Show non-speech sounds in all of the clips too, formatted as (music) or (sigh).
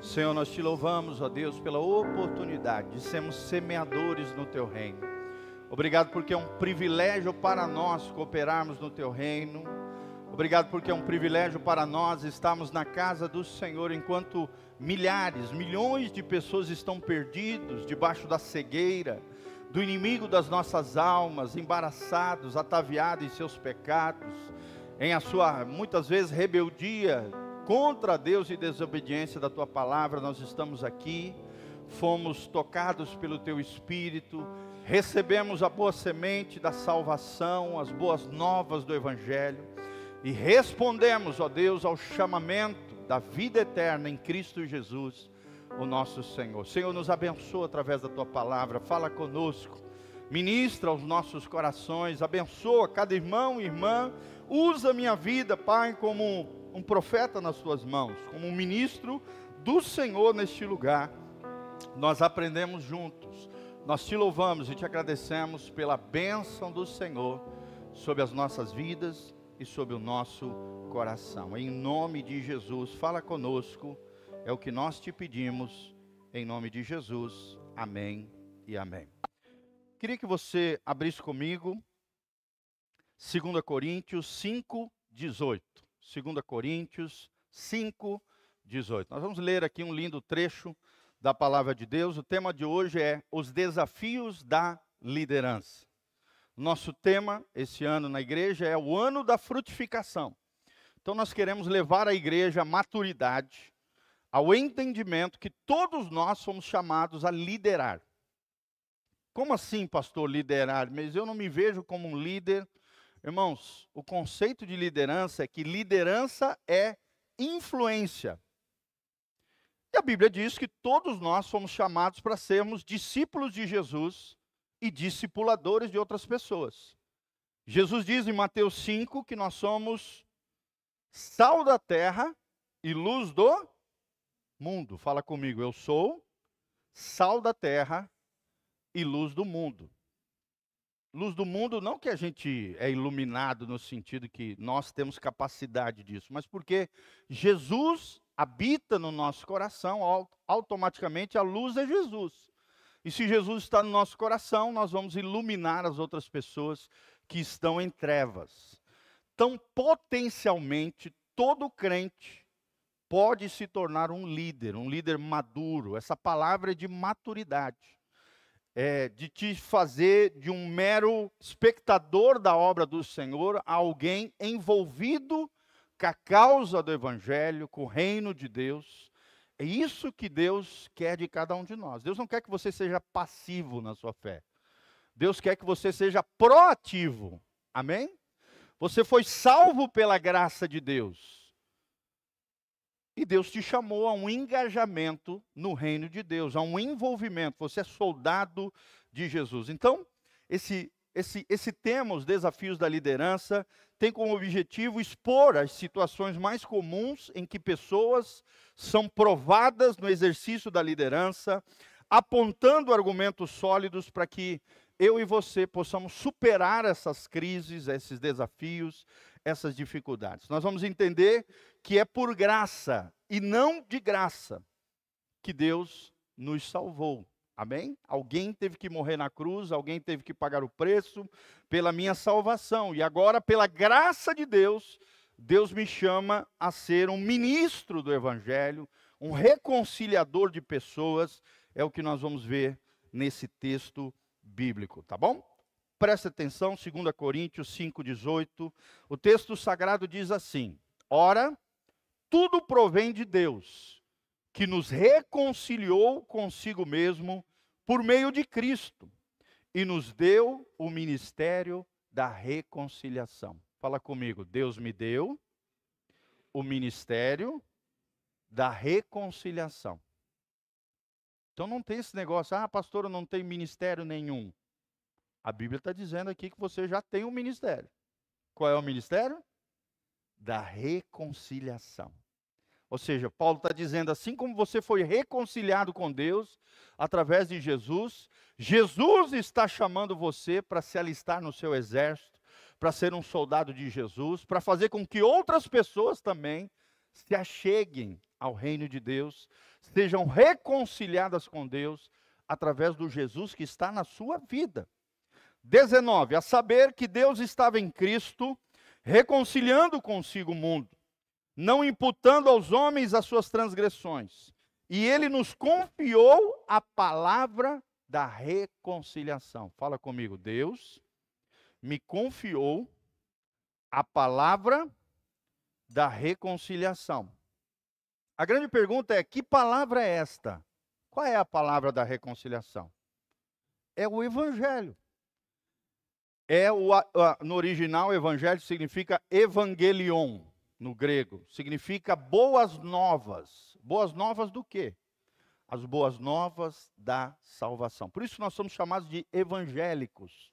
Senhor, nós te louvamos, ó Deus, pela oportunidade de sermos semeadores no teu reino. Obrigado porque é um privilégio para nós cooperarmos no teu reino. Obrigado porque é um privilégio para nós estarmos na casa do Senhor enquanto milhares, milhões de pessoas estão perdidos debaixo da cegueira do inimigo das nossas almas, embaraçados, ataviados em seus pecados, em a sua muitas vezes rebeldia contra Deus e desobediência da tua palavra, nós estamos aqui, fomos tocados pelo teu espírito, recebemos a boa semente da salvação, as boas novas do evangelho e respondemos, ó Deus, ao chamamento da vida eterna em Cristo Jesus, o nosso Senhor. Senhor, nos abençoa através da tua palavra, fala conosco, ministra aos nossos corações, abençoa cada irmão e irmã, usa minha vida, Pai, como um profeta nas tuas mãos, como um ministro do Senhor neste lugar. Nós aprendemos juntos, nós te louvamos e te agradecemos pela bênção do Senhor sobre as nossas vidas e sobre o nosso coração. Em nome de Jesus, fala conosco, é o que nós te pedimos, em nome de Jesus. Amém e amém. Queria que você abrisse comigo 2 Coríntios 5, 18. 2 Coríntios 5, 18. Nós vamos ler aqui um lindo trecho da palavra de Deus. O tema de hoje é os desafios da liderança. Nosso tema esse ano na igreja é o ano da frutificação. Então nós queremos levar a igreja à maturidade, ao entendimento que todos nós somos chamados a liderar. Como assim, pastor, liderar? Mas eu não me vejo como um líder Irmãos, o conceito de liderança é que liderança é influência. E a Bíblia diz que todos nós somos chamados para sermos discípulos de Jesus e discipuladores de outras pessoas. Jesus diz em Mateus 5 que nós somos sal da terra e luz do mundo. Fala comigo, eu sou sal da terra e luz do mundo. Luz do mundo, não que a gente é iluminado no sentido que nós temos capacidade disso, mas porque Jesus habita no nosso coração, automaticamente a luz é Jesus. E se Jesus está no nosso coração, nós vamos iluminar as outras pessoas que estão em trevas. Então, potencialmente, todo crente pode se tornar um líder, um líder maduro. Essa palavra é de maturidade é, de te fazer de um mero espectador da obra do Senhor a alguém envolvido com a causa do Evangelho, com o reino de Deus. É isso que Deus quer de cada um de nós. Deus não quer que você seja passivo na sua fé. Deus quer que você seja proativo. Amém? Você foi salvo pela graça de Deus. E Deus te chamou a um engajamento no reino de Deus, a um envolvimento. Você é soldado de Jesus. Então, esse, esse, esse tema, os desafios da liderança, tem como objetivo expor as situações mais comuns em que pessoas são provadas no exercício da liderança, apontando argumentos sólidos para que eu e você possamos superar essas crises, esses desafios, essas dificuldades. Nós vamos entender que é por graça e não de graça que Deus nos salvou. Amém? Alguém teve que morrer na cruz, alguém teve que pagar o preço pela minha salvação. E agora, pela graça de Deus, Deus me chama a ser um ministro do Evangelho, um reconciliador de pessoas. É o que nós vamos ver nesse texto bíblico, tá bom? Preste atenção, 2 Coríntios 5,18. O texto sagrado diz assim: Ora, tudo provém de Deus, que nos reconciliou consigo mesmo por meio de Cristo e nos deu o ministério da reconciliação. Fala comigo, Deus me deu o ministério da reconciliação. Então não tem esse negócio, ah, pastor, eu não tenho ministério nenhum. A Bíblia está dizendo aqui que você já tem um ministério. Qual é o ministério? Da reconciliação. Ou seja, Paulo está dizendo assim como você foi reconciliado com Deus através de Jesus, Jesus está chamando você para se alistar no seu exército, para ser um soldado de Jesus, para fazer com que outras pessoas também se acheguem ao reino de Deus, sejam reconciliadas com Deus através do Jesus que está na sua vida. 19. A saber que Deus estava em Cristo, reconciliando consigo o mundo, não imputando aos homens as suas transgressões. E ele nos confiou a palavra da reconciliação. Fala comigo, Deus me confiou a palavra da reconciliação. A grande pergunta é: que palavra é esta? Qual é a palavra da reconciliação? É o evangelho. É o, no original, evangelho significa evangelion, no grego. Significa boas novas. Boas novas do quê? As boas novas da salvação. Por isso nós somos chamados de evangélicos.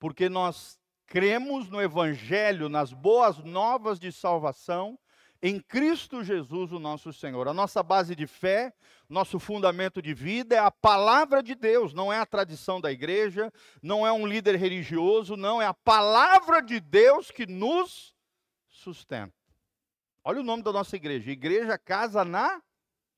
Porque nós cremos no evangelho, nas boas novas de salvação em Cristo Jesus, o nosso Senhor. A nossa base de fé, nosso fundamento de vida é a palavra de Deus, não é a tradição da igreja, não é um líder religioso, não, é a palavra de Deus que nos sustenta. Olha o nome da nossa igreja: Igreja Casa na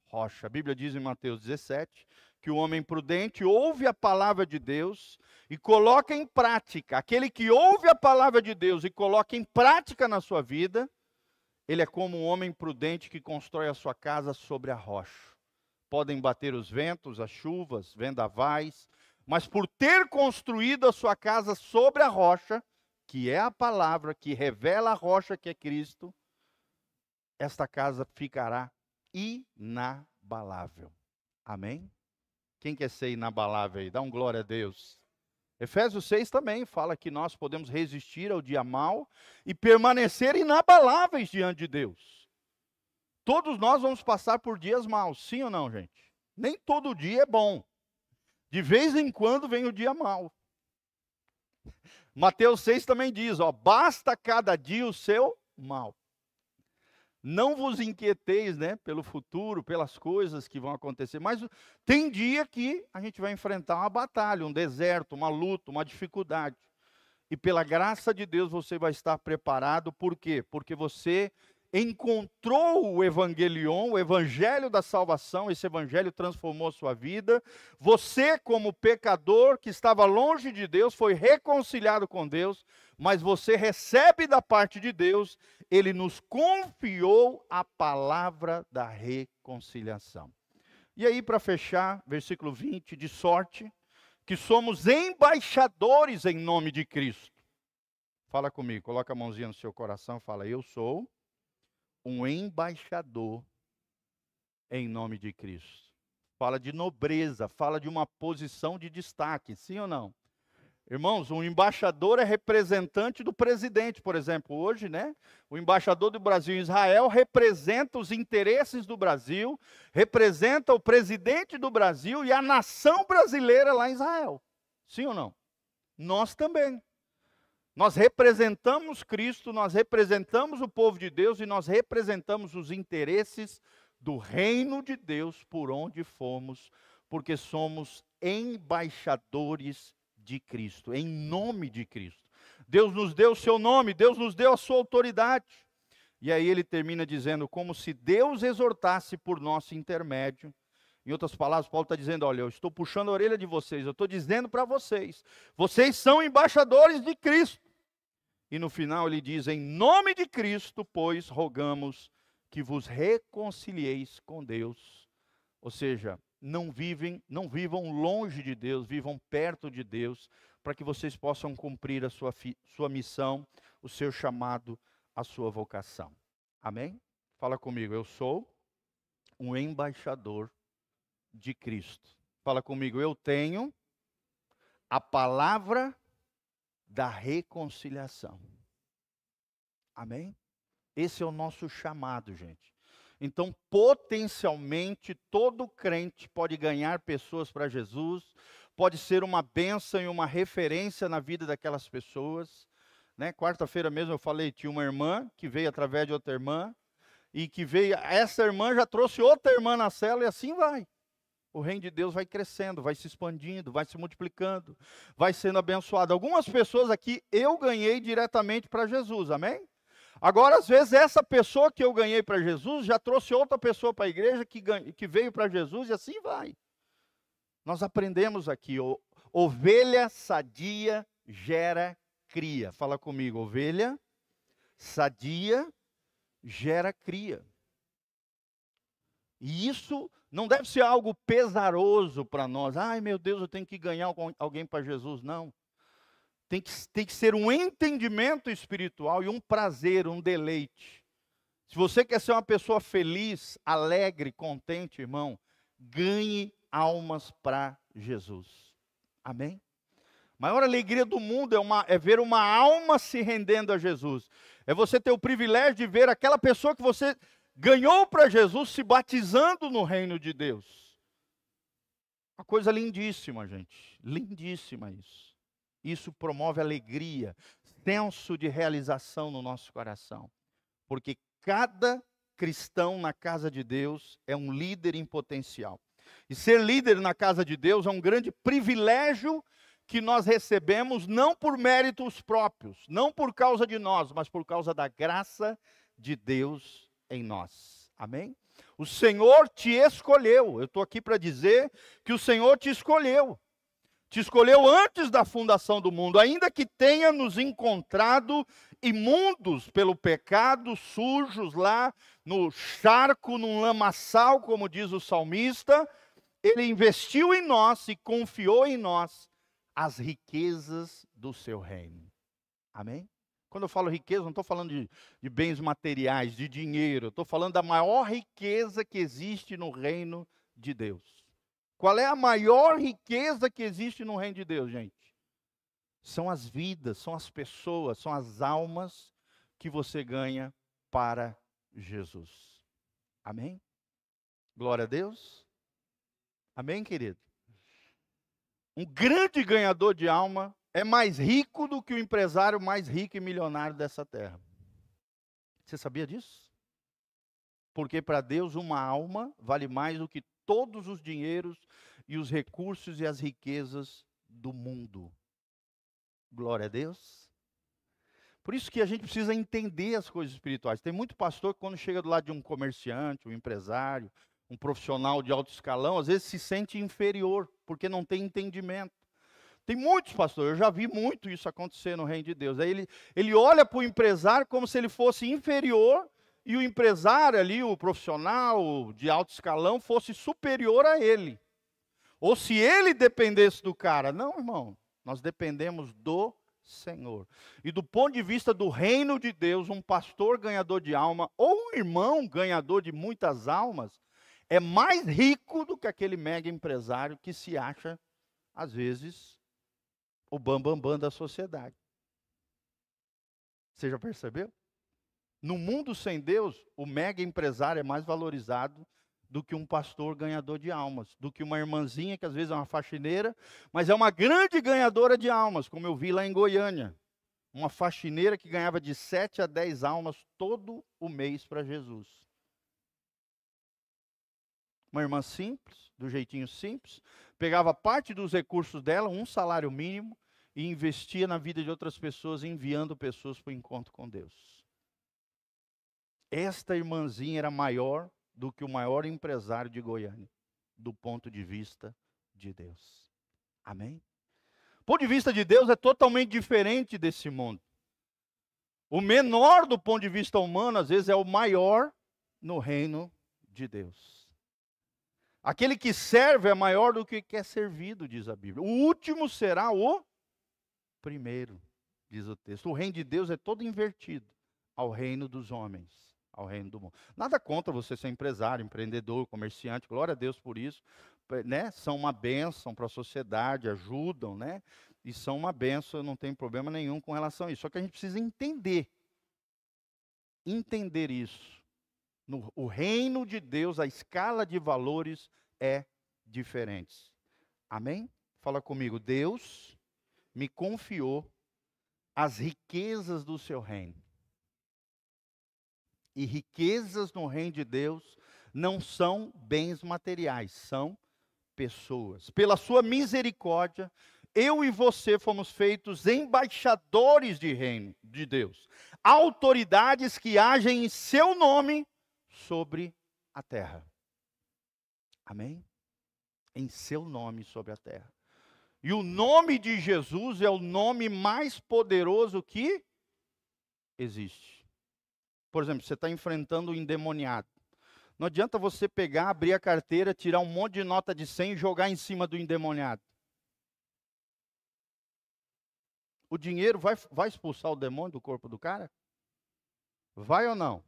Rocha. A Bíblia diz em Mateus 17 que o homem prudente ouve a palavra de Deus e coloca em prática. Aquele que ouve a palavra de Deus e coloca em prática na sua vida, ele é como um homem prudente que constrói a sua casa sobre a rocha. Podem bater os ventos, as chuvas, vendavais, mas por ter construído a sua casa sobre a rocha, que é a palavra que revela a rocha que é Cristo, esta casa ficará inabalável. Amém? Quem quer ser inabalável aí? Dá um glória a Deus. Efésios 6 também fala que nós podemos resistir ao dia mal e permanecer inabaláveis diante de Deus. Todos nós vamos passar por dias maus, sim ou não, gente? Nem todo dia é bom. De vez em quando vem o dia mau. Mateus 6 também diz, ó, basta cada dia o seu mal. Não vos inquieteis, né, pelo futuro, pelas coisas que vão acontecer, mas tem dia que a gente vai enfrentar uma batalha, um deserto, uma luta, uma dificuldade. E pela graça de Deus você vai estar preparado, por quê? Porque você encontrou o evangelion, o evangelho da salvação, esse evangelho transformou sua vida. Você, como pecador que estava longe de Deus, foi reconciliado com Deus, mas você recebe da parte de Deus, ele nos confiou a palavra da reconciliação. E aí, para fechar, versículo 20, de sorte que somos embaixadores em nome de Cristo. Fala comigo, coloca a mãozinha no seu coração, fala: Eu sou um embaixador em nome de Cristo. Fala de nobreza, fala de uma posição de destaque, sim ou não? Irmãos, um embaixador é representante do presidente, por exemplo. Hoje, né? O embaixador do Brasil em Israel representa os interesses do Brasil, representa o presidente do Brasil e a nação brasileira lá em Israel. Sim ou não? Nós também. Nós representamos Cristo, nós representamos o povo de Deus e nós representamos os interesses do reino de Deus por onde fomos, porque somos embaixadores de Cristo, em nome de Cristo. Deus nos deu o seu nome, Deus nos deu a sua autoridade. E aí ele termina dizendo, como se Deus exortasse por nosso intermédio. Em outras palavras, Paulo está dizendo: olha, eu estou puxando a orelha de vocês, eu estou dizendo para vocês, vocês são embaixadores de Cristo. E no final ele diz: Em nome de Cristo, pois, rogamos que vos reconcilieis com Deus. Ou seja, não vivem, não vivam longe de Deus, vivam perto de Deus, para que vocês possam cumprir a sua, sua missão, o seu chamado, a sua vocação. Amém? Fala comigo, eu sou um embaixador de Cristo. Fala comigo, eu tenho a palavra da reconciliação. Amém? Esse é o nosso chamado, gente. Então, potencialmente, todo crente pode ganhar pessoas para Jesus, pode ser uma bênção e uma referência na vida daquelas pessoas. Né? Quarta-feira mesmo eu falei, tinha uma irmã que veio através de outra irmã, e que veio, essa irmã já trouxe outra irmã na cela, e assim vai o reino de Deus vai crescendo, vai se expandindo, vai se multiplicando, vai sendo abençoado. Algumas pessoas aqui eu ganhei diretamente para Jesus, amém? Agora, às vezes, essa pessoa que eu ganhei para Jesus já trouxe outra pessoa para a igreja que, que veio para Jesus e assim vai. Nós aprendemos aqui, ovelha sadia gera cria. Fala comigo, ovelha sadia gera cria. E isso não deve ser algo pesaroso para nós. Ai, meu Deus, eu tenho que ganhar alguém para Jesus. Não. Tem que, tem que ser um entendimento espiritual e um prazer, um deleite. Se você quer ser uma pessoa feliz, alegre, contente, irmão, ganhe almas para Jesus. Amém? Maior alegria do mundo é, uma, é ver uma alma se rendendo a Jesus. É você ter o privilégio de ver aquela pessoa que você ganhou para Jesus se batizando no reino de Deus. Uma coisa lindíssima, gente. Lindíssima isso. Isso promove alegria, senso de realização no nosso coração. Porque cada cristão na casa de Deus é um líder em potencial. E ser líder na casa de Deus é um grande privilégio que nós recebemos não por méritos próprios, não por causa de nós, mas por causa da graça de Deus em nós. Amém? O Senhor te escolheu. Eu estou aqui para dizer que o Senhor te escolheu. Te escolheu antes da fundação do mundo, ainda que tenha nos encontrado imundos pelo pecado, sujos lá no charco, num lamaçal, como diz o salmista, ele investiu em nós e confiou em nós as riquezas do seu reino. Amém? Quando eu falo riqueza, não estou falando de, de, bens materiais, de dinheiro, estou falando da maior riqueza que existe no reino de Deus. Qual é a maior riqueza que existe no reino de Deus, gente? São as vidas, são as pessoas, são as almas que você ganha para Jesus. Amém? Glória a Deus. Amém, querido? Um grande ganhador de alma é mais rico do que o empresário mais rico e milionário dessa terra. Você sabia disso? Porque para Deus uma alma vale mais do que todos os dinheiros e os recursos e as riquezas do mundo. Glória a Deus. Por isso que a gente precisa entender as coisas espirituais. Tem muito pastor que quando chega do lado de um comerciante, um empresário, um profissional de alto escalão, às vezes se sente inferior, porque não tem entendimento. Tem muitos pastores, eu já vi muito isso acontecer no reino de Deus. Aí ele, ele olha para o empresário como se ele fosse inferior e o empresário ali, o profissional de alto escalão, fosse superior a ele. Ou se ele dependesse do cara. Não, irmão, nós dependemos do Senhor. E do ponto de vista do reino de Deus, um pastor ganhador de alma ou um irmão ganhador de muitas almas é mais rico do que aquele mega empresário que se acha, às vezes, o bambambam bam, bam da sociedade. Você já percebeu? No mundo sem Deus, o mega empresário é mais valorizado do que um pastor ganhador de almas, do que uma irmãzinha que às vezes é uma faxineira, mas é uma grande ganhadora de almas, como eu vi lá em Goiânia. Uma faxineira que ganhava de 7 a 10 almas todo o mês para Jesus. Uma irmã simples, do jeitinho simples, pegava parte dos recursos dela, um salário mínimo, e investia na vida de outras pessoas, enviando pessoas para o encontro com Deus. Esta irmãzinha era maior do que o maior empresário de Goiânia, do ponto de vista de Deus. Amém? O ponto de vista de Deus é totalmente diferente desse mundo. O menor do ponto de vista humano, às vezes, é o maior no reino de Deus. Aquele que serve é maior do que quer servido, diz a Bíblia. O último será o primeiro, diz o texto. O reino de Deus é todo invertido ao reino dos homens, ao reino do mundo. Nada contra você ser empresário, empreendedor, comerciante, glória a Deus por isso. Né? São uma bênção para a sociedade, ajudam, né? E são uma bênção, não tem problema nenhum com relação a isso. Só que a gente precisa entender, entender isso. No, o reino de Deus, a escala de valores é diferente. Amém? Fala comigo, Deus me confiou as riquezas do seu reino. E riquezas no reino de Deus não são bens materiais, são pessoas. Pela sua misericórdia, eu e você fomos feitos embaixadores de reino de Deus, autoridades que agem em seu nome sobre a terra. Amém? Em seu nome sobre a terra. E o nome de Jesus é o nome mais poderoso que existe. Por exemplo, você está enfrentando um endemoniado. Não adianta você pegar, abrir a carteira, tirar um monte de nota de 100 e jogar em cima do endemoniado. O dinheiro vai, vai expulsar o demônio do corpo do cara? Vai ou não?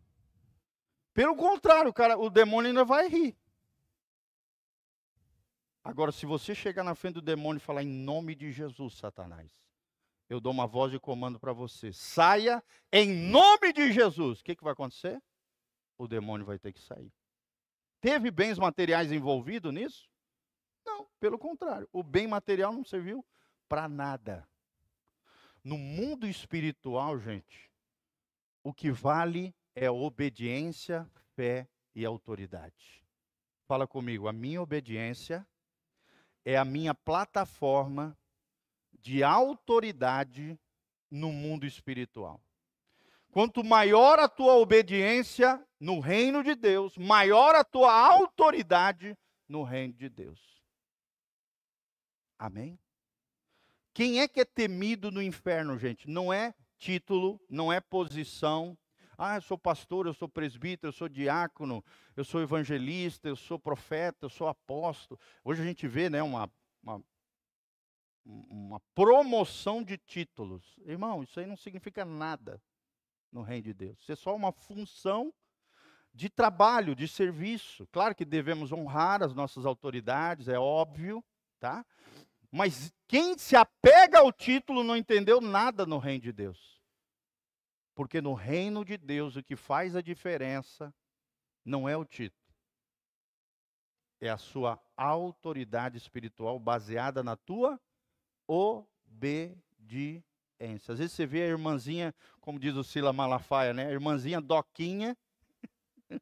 Pelo contrário, cara, o demônio ainda vai rir. Agora, se você chegar na frente do demônio e falar em nome de Jesus, Satanás, eu dou uma voz de comando para você. Saia em nome de Jesus. O que, que vai acontecer? O demônio vai ter que sair. Teve bens materiais envolvidos nisso? Não, pelo contrário. O bem material não serviu para nada. No mundo espiritual, gente, o que vale é obediência, fé e autoridade. Fala comigo, a minha obediência é a minha plataforma de autoridade no mundo espiritual. Quanto maior a tua obediência no reino de Deus, maior a tua autoridade no reino de Deus. Amém? Quem é que é temido no inferno, gente? Não é título, não é posição. Ah, eu sou pastor, eu sou presbítero, eu sou diácono, eu sou evangelista, eu sou profeta, eu sou apóstolo. Hoje a gente vê né, uma, uma, uma promoção de títulos. Irmão, isso aí não significa nada no reino de Deus. Isso é só uma função de trabalho, de serviço. Claro que devemos honrar as nossas autoridades, é óbvio, tá? Mas quem se apega ao título não entendeu nada no reino de Deus. Porque no reino de Deus o que faz a diferença não é o título, é a sua autoridade espiritual baseada na tua obediência. Às vezes você vê a irmãzinha, como diz o Sila Malafaia, né? A irmãzinha Doquinha. (laughs)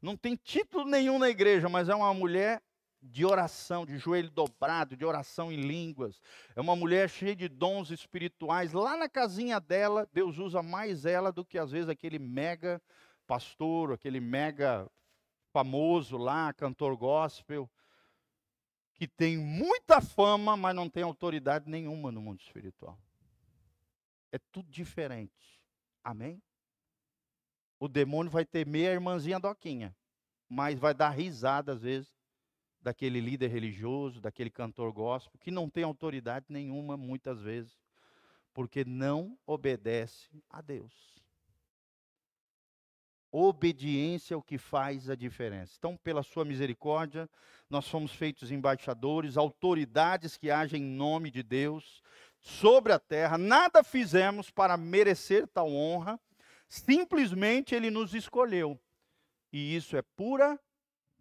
Não tem título nenhum na igreja, mas é uma mulher de oração, de joelho dobrado, de oração em línguas. É uma mulher cheia de dons espirituais. Lá na casinha dela, Deus usa mais ela do que às vezes aquele mega pastor, aquele mega famoso lá, cantor gospel, que tem muita fama, mas não tem autoridade nenhuma no mundo espiritual. É tudo diferente. Amém? O demônio vai temer a irmãzinha Doquinha, mas vai dar risada às vezes daquele líder religioso, daquele cantor gospel, que não tem autoridade nenhuma muitas vezes, porque não obedece a Deus. Obediência é o que faz a diferença. Então, pela sua misericórdia, nós fomos feitos embaixadores, autoridades que agem em nome de Deus sobre a terra. Nada fizemos para merecer tal honra, simplesmente Ele nos escolheu. E isso é pura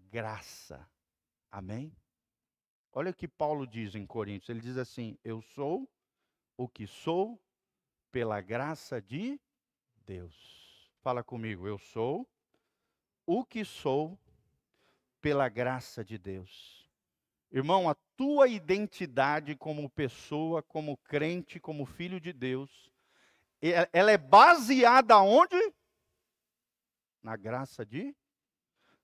graça. Amém? Olha o que Paulo diz em Coríntios. Ele diz assim: Eu sou o que sou pela graça de Deus. Fala comigo, eu sou o que sou pela graça de Deus. Irmão, a tua identidade como pessoa, como crente, como filho de Deus, ela é baseada onde? Na graça de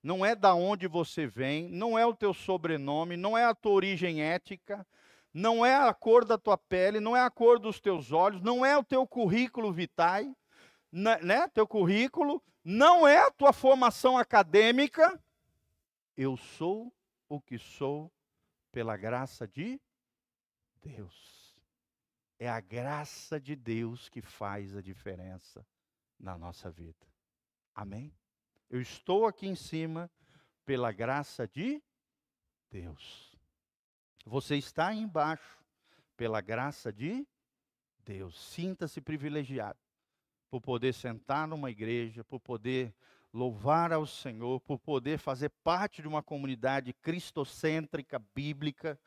não é da onde você vem, não é o teu sobrenome, não é a tua origem ética, não é a cor da tua pele, não é a cor dos teus olhos, não é o teu currículo vitae, né, né? Teu currículo, não é a tua formação acadêmica. Eu sou o que sou pela graça de Deus. É a graça de Deus que faz a diferença na nossa vida. Amém? Eu estou aqui em cima pela graça de Deus. Você está embaixo pela graça de Deus. Sinta-se privilegiado por poder sentar numa igreja, por poder louvar ao Senhor, por poder fazer parte de uma comunidade cristocêntrica, bíblica,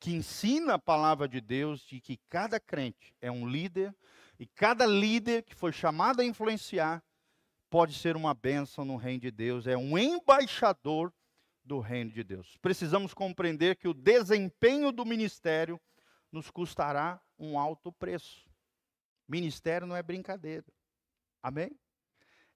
que ensina a palavra de Deus de que cada crente é um líder e cada líder que foi chamado a influenciar pode ser uma bênção no reino de Deus, é um embaixador do reino de Deus. Precisamos compreender que o desempenho do ministério nos custará um alto preço. Ministério não é brincadeira. Amém?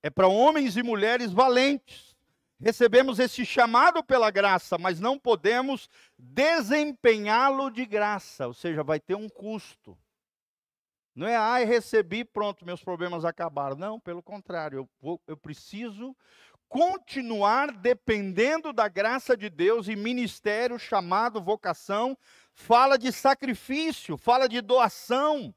É para homens e mulheres valentes. Recebemos esse chamado pela graça, mas não podemos desempenhá-lo de graça, ou seja, vai ter um custo. Não é, ai, recebi, pronto, meus problemas acabaram. Não, pelo contrário, eu, vou, eu preciso continuar dependendo da graça de Deus e ministério, chamado, vocação, fala de sacrifício, fala de doação,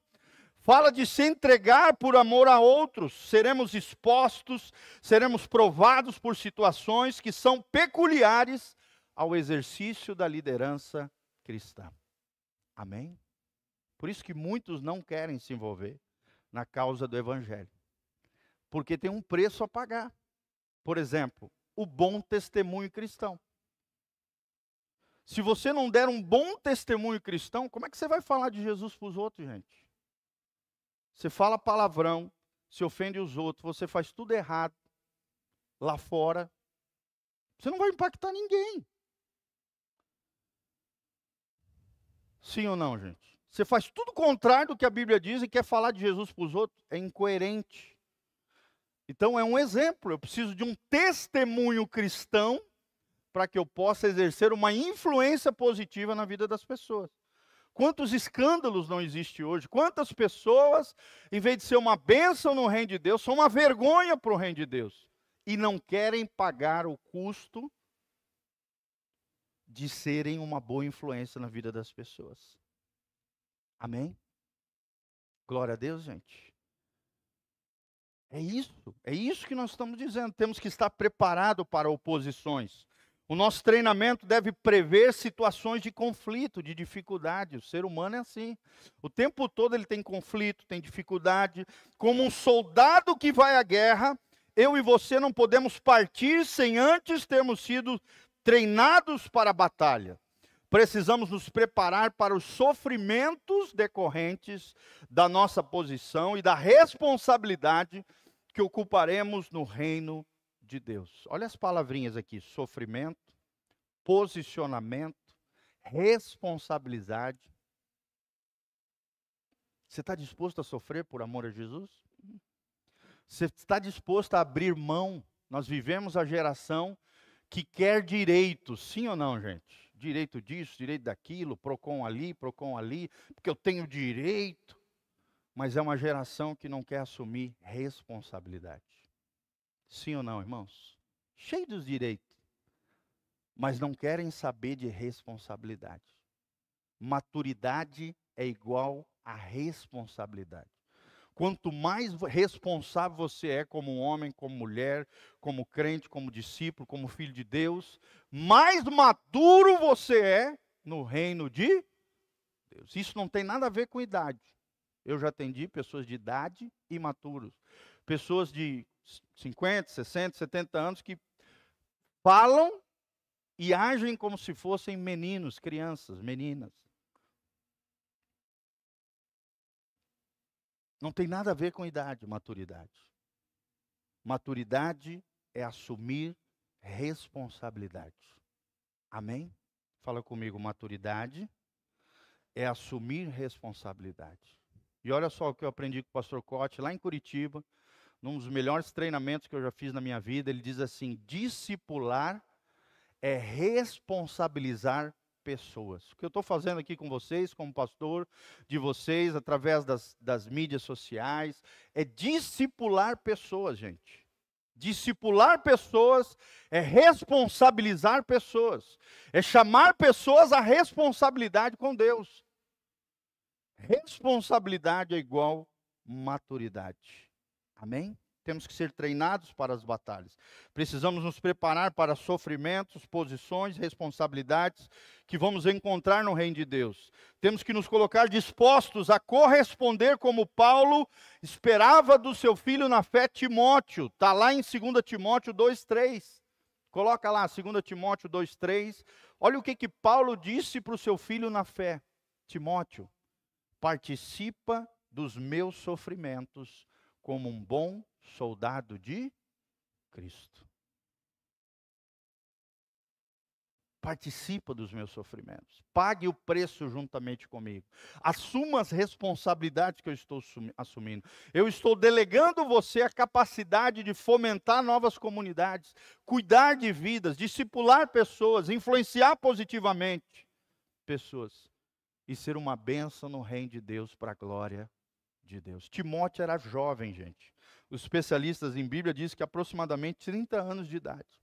fala de se entregar por amor a outros. Seremos expostos, seremos provados por situações que são peculiares ao exercício da liderança cristã. Amém? Por isso que muitos não querem se envolver na causa do evangelho. Porque tem um preço a pagar. Por exemplo, o bom testemunho cristão. Se você não der um bom testemunho cristão, como é que você vai falar de Jesus para os outros, gente? Você fala palavrão, se ofende os outros, você faz tudo errado lá fora. Você não vai impactar ninguém. Sim ou não, gente? Você faz tudo contrário do que a Bíblia diz e quer falar de Jesus para os outros, é incoerente. Então é um exemplo, eu preciso de um testemunho cristão para que eu possa exercer uma influência positiva na vida das pessoas. Quantos escândalos não existem hoje? Quantas pessoas, em vez de ser uma bênção no reino de Deus, são uma vergonha para o reino de Deus e não querem pagar o custo de serem uma boa influência na vida das pessoas. Amém? Glória a Deus, gente. É isso, é isso que nós estamos dizendo. Temos que estar preparado para oposições. O nosso treinamento deve prever situações de conflito, de dificuldade. O ser humano é assim. O tempo todo ele tem conflito, tem dificuldade. Como um soldado que vai à guerra, eu e você não podemos partir sem antes termos sido treinados para a batalha precisamos nos preparar para os sofrimentos decorrentes da nossa posição e da responsabilidade que ocuparemos no reino de Deus. Olha as palavrinhas aqui: sofrimento, posicionamento, responsabilidade. Você está disposto a sofrer por amor a Jesus? Você está disposto a abrir mão? Nós vivemos a geração que quer direito, sim ou não, gente? direito disso, direito daquilo, PROCON ali, PROCON ali, porque eu tenho direito. Mas é uma geração que não quer assumir responsabilidade. Sim ou não, irmãos? Cheio dos direitos, mas não querem saber de responsabilidade. Maturidade é igual a responsabilidade. Quanto mais responsável você é como homem, como mulher, como crente, como discípulo, como filho de Deus, mais maduro você é no reino de Deus. Isso não tem nada a ver com idade. Eu já atendi pessoas de idade imaturos. Pessoas de 50, 60, 70 anos que falam e agem como se fossem meninos, crianças, meninas. Não tem nada a ver com idade, maturidade. Maturidade é assumir responsabilidade. Amém? Fala comigo, maturidade é assumir responsabilidade. E olha só o que eu aprendi com o pastor Cote lá em Curitiba, num dos melhores treinamentos que eu já fiz na minha vida, ele diz assim: discipular é responsabilizar pessoas. O que eu estou fazendo aqui com vocês, como pastor de vocês, através das, das mídias sociais, é discipular pessoas, gente. Discipular pessoas é responsabilizar pessoas, é chamar pessoas à responsabilidade com Deus. Responsabilidade é igual maturidade. Amém? temos que ser treinados para as batalhas. Precisamos nos preparar para sofrimentos, posições, responsabilidades que vamos encontrar no reino de Deus. Temos que nos colocar dispostos a corresponder como Paulo esperava do seu filho na fé Timóteo. Está lá em 2 Timóteo 2,3. Coloca lá, 2 Timóteo 2,3. Olha o que, que Paulo disse para o seu filho na fé. Timóteo, participa dos meus sofrimentos como um bom soldado de Cristo. Participa dos meus sofrimentos. Pague o preço juntamente comigo. Assuma as responsabilidades que eu estou assumindo. Eu estou delegando você a capacidade de fomentar novas comunidades, cuidar de vidas, discipular pessoas, influenciar positivamente pessoas e ser uma bênção no reino de Deus para a glória de Deus. Timóteo era jovem, gente. Os especialistas em Bíblia dizem que aproximadamente 30 anos de idade.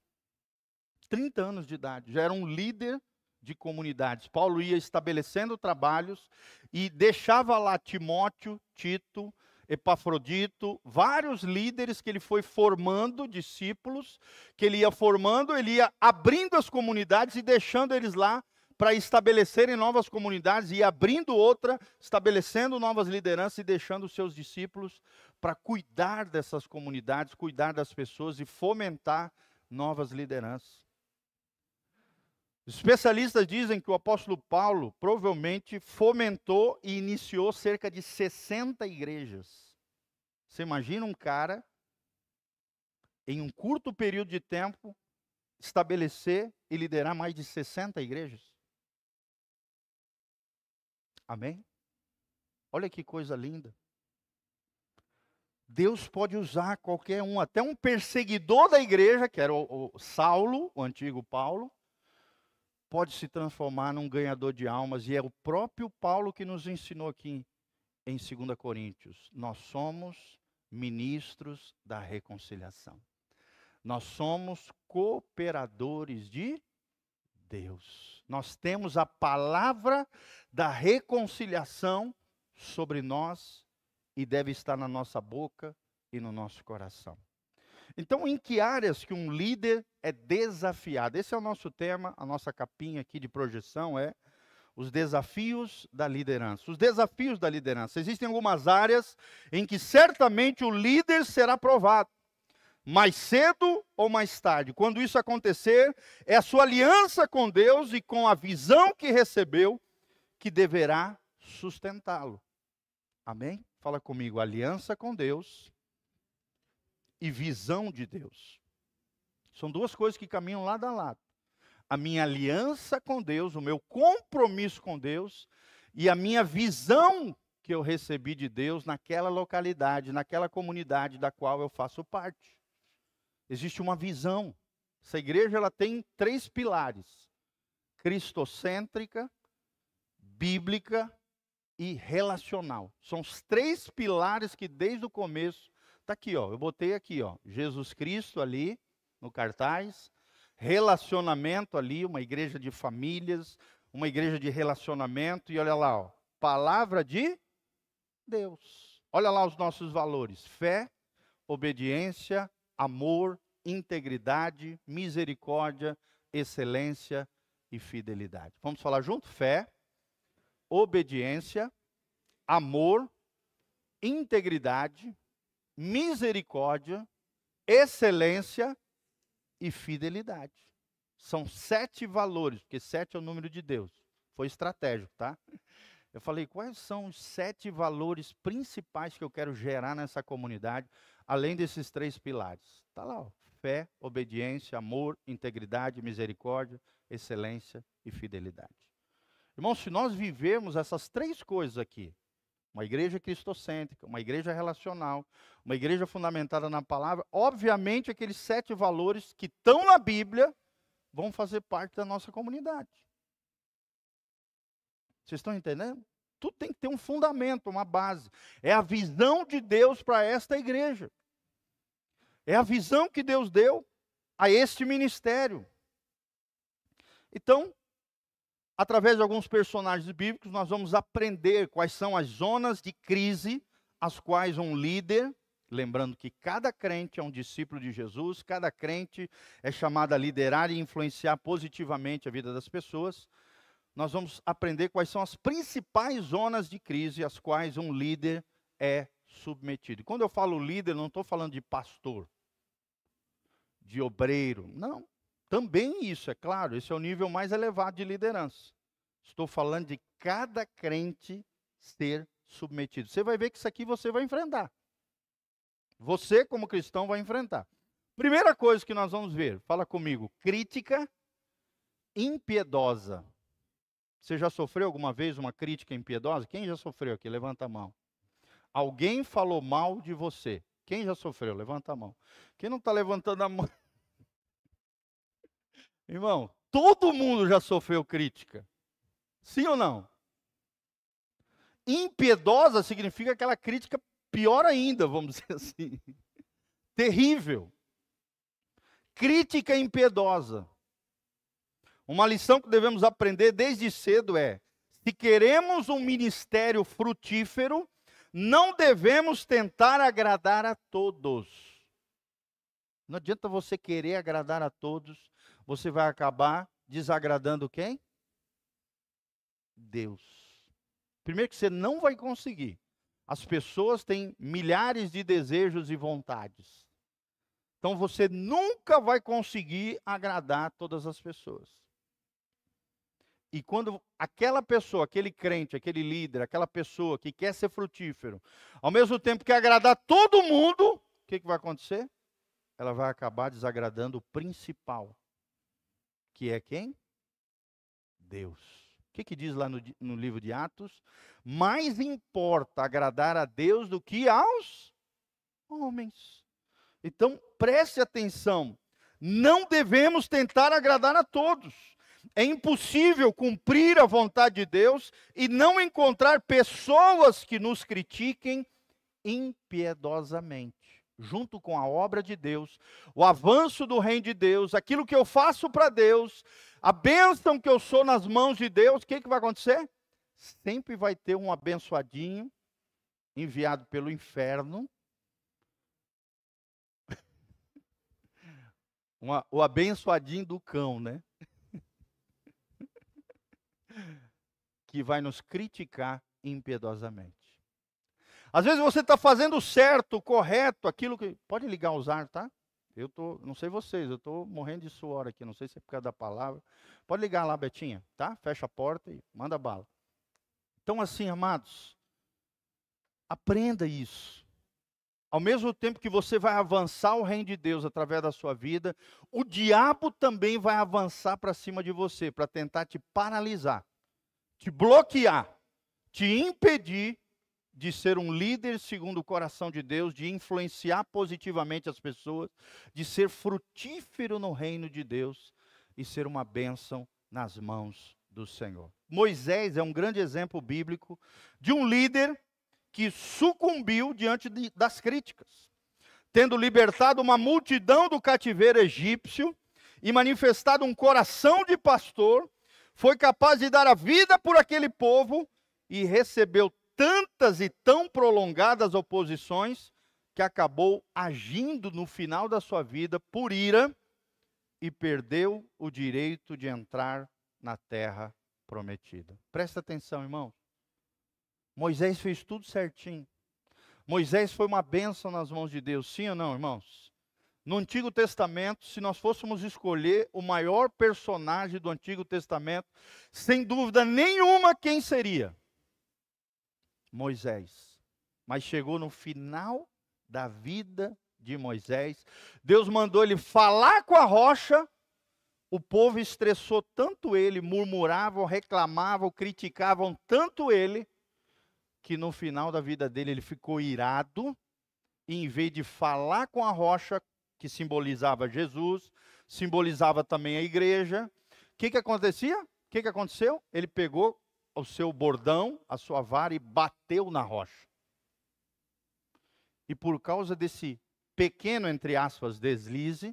30 anos de idade, já era um líder de comunidades. Paulo ia estabelecendo trabalhos e deixava lá Timóteo, Tito, Epafrodito, vários líderes que ele foi formando, discípulos, que ele ia formando, ele ia abrindo as comunidades e deixando eles lá para estabelecerem novas comunidades e abrindo outra, estabelecendo novas lideranças e deixando seus discípulos para cuidar dessas comunidades, cuidar das pessoas e fomentar novas lideranças. Especialistas dizem que o apóstolo Paulo provavelmente fomentou e iniciou cerca de 60 igrejas. Você imagina um cara, em um curto período de tempo, estabelecer e liderar mais de 60 igrejas? Amém? Olha que coisa linda. Deus pode usar qualquer um, até um perseguidor da igreja, que era o, o Saulo, o antigo Paulo, pode se transformar num ganhador de almas, e é o próprio Paulo que nos ensinou aqui em 2 Coríntios. Nós somos ministros da reconciliação. Nós somos cooperadores de Deus. Nós temos a palavra da reconciliação sobre nós e deve estar na nossa boca e no nosso coração. Então, em que áreas que um líder é desafiado? Esse é o nosso tema, a nossa capinha aqui de projeção é os desafios da liderança. Os desafios da liderança. Existem algumas áreas em que certamente o líder será provado. Mais cedo ou mais tarde. Quando isso acontecer, é a sua aliança com Deus e com a visão que recebeu que deverá sustentá-lo. Amém? Fala comigo, aliança com Deus e visão de Deus. São duas coisas que caminham lado a lado. A minha aliança com Deus, o meu compromisso com Deus e a minha visão que eu recebi de Deus naquela localidade, naquela comunidade da qual eu faço parte. Existe uma visão. Essa igreja ela tem três pilares: cristocêntrica, bíblica e relacional. São os três pilares que desde o começo Está aqui, ó. Eu botei aqui, ó. Jesus Cristo ali no cartaz. Relacionamento ali, uma igreja de famílias, uma igreja de relacionamento. E olha lá, ó. Palavra de Deus. Olha lá os nossos valores: fé, obediência, amor, integridade, misericórdia, excelência e fidelidade. Vamos falar junto? Fé, obediência, amor, integridade, misericórdia, excelência e fidelidade. São sete valores, porque sete é o número de Deus. Foi estratégico, tá? Eu falei, quais são os sete valores principais que eu quero gerar nessa comunidade, além desses três pilares? Está lá, ó, fé, obediência, amor, integridade, misericórdia, excelência e fidelidade. Irmãos, se nós vivermos essas três coisas aqui, uma igreja cristocêntrica, uma igreja relacional, uma igreja fundamentada na palavra, obviamente aqueles sete valores que estão na Bíblia vão fazer parte da nossa comunidade. Vocês estão entendendo? Tudo tem que ter um fundamento, uma base. É a visão de Deus para esta igreja. É a visão que Deus deu a este ministério. Então, através de alguns personagens bíblicos, nós vamos aprender quais são as zonas de crise as quais um líder, lembrando que cada crente é um discípulo de Jesus, cada crente é chamado a liderar e influenciar positivamente a vida das pessoas. Nós vamos aprender quais são as principais zonas de crise às quais um líder é submetido. E quando eu falo líder, não estou falando de pastor, de obreiro, não. Também isso, é claro, esse é o nível mais elevado de liderança. Estou falando de cada crente ser submetido. Você vai ver que isso aqui você vai enfrentar. Você, como cristão, vai enfrentar. Primeira coisa que nós vamos ver, fala comigo: crítica impiedosa. Você já sofreu alguma vez uma crítica impiedosa? Quem já sofreu aqui? Levanta a mão. Alguém falou mal de você. Quem já sofreu? Levanta a mão. Quem não está levantando a mão? (laughs) Irmão, todo mundo já sofreu crítica. Sim ou não? Impiedosa significa aquela crítica pior ainda, vamos (laughs) dizer assim. Terrível. Crítica impiedosa. Uma lição que devemos aprender desde cedo é: se queremos um ministério frutífero, não devemos tentar agradar a todos. Não adianta você querer agradar a todos, você vai acabar desagradando quem? Deus. Primeiro que você não vai conseguir. As pessoas têm milhares de desejos e vontades. Então você nunca vai conseguir agradar todas as pessoas. E quando aquela pessoa, aquele crente, aquele líder, aquela pessoa que quer ser frutífero, ao mesmo tempo que agradar todo mundo, o que, que vai acontecer? Ela vai acabar desagradando o principal, que é quem? Deus. O que, que diz lá no, no livro de Atos? Mais importa agradar a Deus do que aos homens. Então, preste atenção. Não devemos tentar agradar a todos. É impossível cumprir a vontade de Deus e não encontrar pessoas que nos critiquem impiedosamente. Junto com a obra de Deus, o avanço do reino de Deus, aquilo que eu faço para Deus, a bênção que eu sou nas mãos de Deus, o que, que vai acontecer? Sempre vai ter um abençoadinho enviado pelo inferno. (laughs) Uma, o abençoadinho do cão, né? Que vai nos criticar impiedosamente. Às vezes você está fazendo certo, correto, aquilo que. Pode ligar os ar, tá? Eu tô, não sei vocês, eu estou morrendo de suor aqui, não sei se é por causa da palavra. Pode ligar lá, Betinha, tá? Fecha a porta e manda bala. Então, assim, amados, aprenda isso. Ao mesmo tempo que você vai avançar o reino de Deus através da sua vida, o diabo também vai avançar para cima de você, para tentar te paralisar te bloquear, te impedir de ser um líder segundo o coração de Deus, de influenciar positivamente as pessoas, de ser frutífero no reino de Deus e ser uma bênção nas mãos do Senhor. Moisés é um grande exemplo bíblico de um líder que sucumbiu diante de, das críticas, tendo libertado uma multidão do cativeiro egípcio e manifestado um coração de pastor foi capaz de dar a vida por aquele povo e recebeu tantas e tão prolongadas oposições que acabou agindo no final da sua vida por ira e perdeu o direito de entrar na terra prometida. Presta atenção, irmãos. Moisés fez tudo certinho. Moisés foi uma bênção nas mãos de Deus, sim ou não, irmãos? No Antigo Testamento, se nós fôssemos escolher o maior personagem do Antigo Testamento, sem dúvida nenhuma, quem seria? Moisés. Mas chegou no final da vida de Moisés, Deus mandou ele falar com a rocha, o povo estressou tanto ele, murmuravam, reclamavam, criticavam tanto ele, que no final da vida dele ele ficou irado, e em vez de falar com a rocha, que simbolizava Jesus, simbolizava também a igreja. O que, que acontecia? O que, que aconteceu? Ele pegou o seu bordão, a sua vara e bateu na rocha. E por causa desse pequeno, entre aspas, deslize,